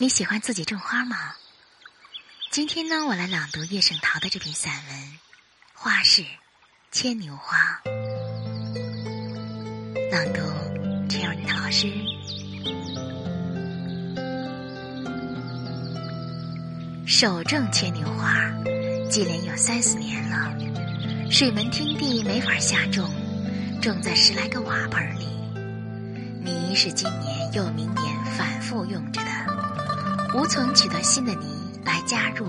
你喜欢自己种花吗？今天呢，我来朗读叶圣陶的这篇散文《花市牵牛花》。朗读陈友妮老师。手种牵牛花，接连有三四年了。水门汀地没法下种，种在十来个瓦盆里。泥是今年又明年反复用着的。无从取得新的泥来加入，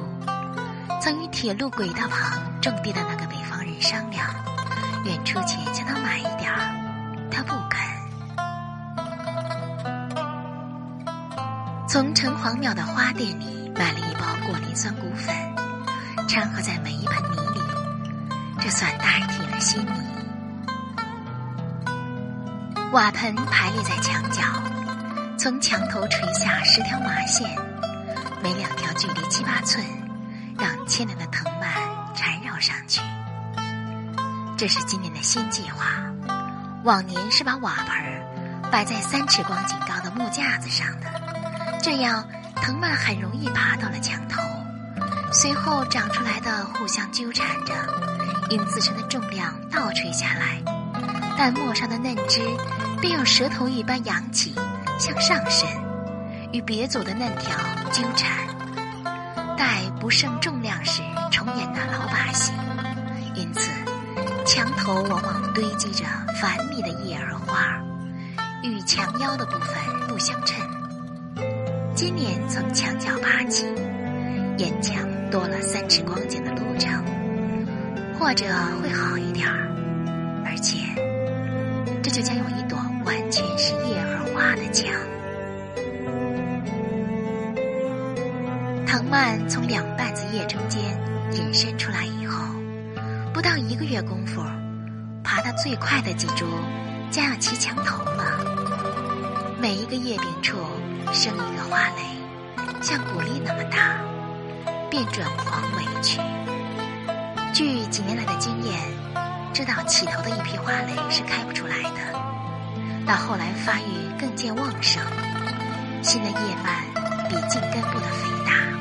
曾与铁路轨道旁种地的那个北方人商量，愿出钱向他买一点儿，他不肯。从城隍庙的花店里买了一包过磷酸骨粉，掺和在每一盆泥里，这算代替了新泥。瓦盆排列在墙角，从墙头垂下十条麻线。每两条距离七八寸，让牵连的藤蔓缠绕上去。这是今年的新计划。往年是把瓦盆儿摆在三尺光景高的木架子上的，这样藤蔓很容易爬到了墙头，随后长出来的互相纠缠着，因自身的重量倒垂下来，但末上的嫩枝便用舌头一般扬起，向上伸。与别组的嫩条纠缠，待不胜重量时重演那老把戏。因此，墙头往往堆积着繁密的叶儿花，与墙腰的部分不相称。今年从墙角爬起，沿墙多了三尺光景的路程，或者会好一点儿。而且，这就将有一朵完全是叶儿花的墙。蔓从两瓣子叶中间引伸出来以后，不到一个月功夫，爬得最快的几株将要齐墙头了。每一个叶柄处生一个花蕾，像谷粒那么大，便转黄委屈。据几年来的经验，知道起头的一批花蕾是开不出来的，到后来发育更见旺盛，新的叶蔓比茎根部的肥大。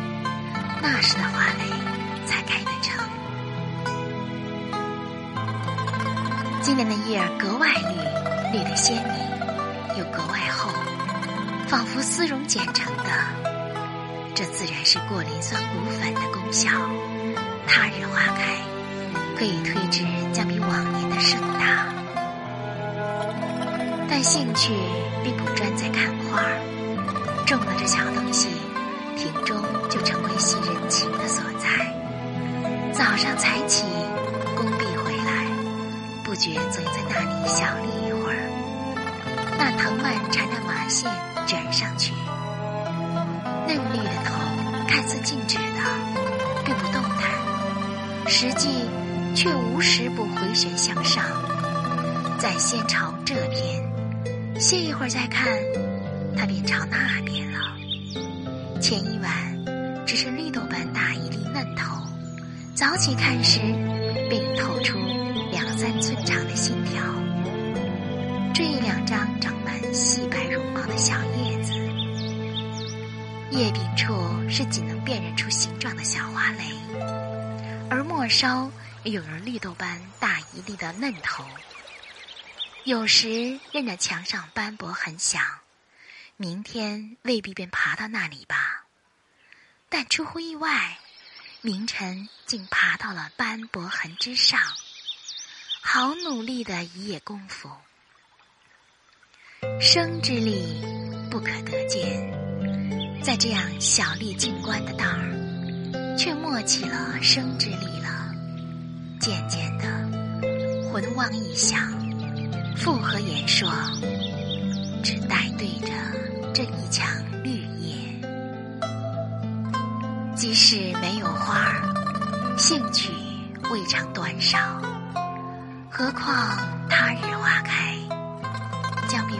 那时的花蕾才开得成。今年的叶儿格外绿，绿的鲜明，又格外厚，仿佛丝绒剪成的。这自然是过磷酸骨粉的功效。他日花开，可以推知将比往年的盛大。但兴趣并不专在看花儿，种了这小东上才起，工毕回来，不觉坐在那里小立一会儿。那藤蔓缠着麻线卷上去，嫩绿的头看似静止的，并不动弹，实际却无时不回旋向上。再先朝这边，歇一会儿再看，它便朝那边了。前一晚只是绿豆般大一粒嫩头，早起看时，便透出两三寸长的新条。这一两张长满细白绒毛的小叶子，叶柄处是仅能辨认出形状的小花蕾，而末梢有如绿豆般大一粒的嫩头。有时任着墙上斑驳很响。明天未必便爬到那里吧，但出乎意外，明晨竟爬到了斑驳痕之上。好努力的一夜功夫，生之力不可得见，在这样小力静观的当儿，却默起了生之力了。渐渐的，魂妄一想，复合言说，只待对着。这一墙即使没有花儿，兴趣未尝短少。何况他日花开，将比？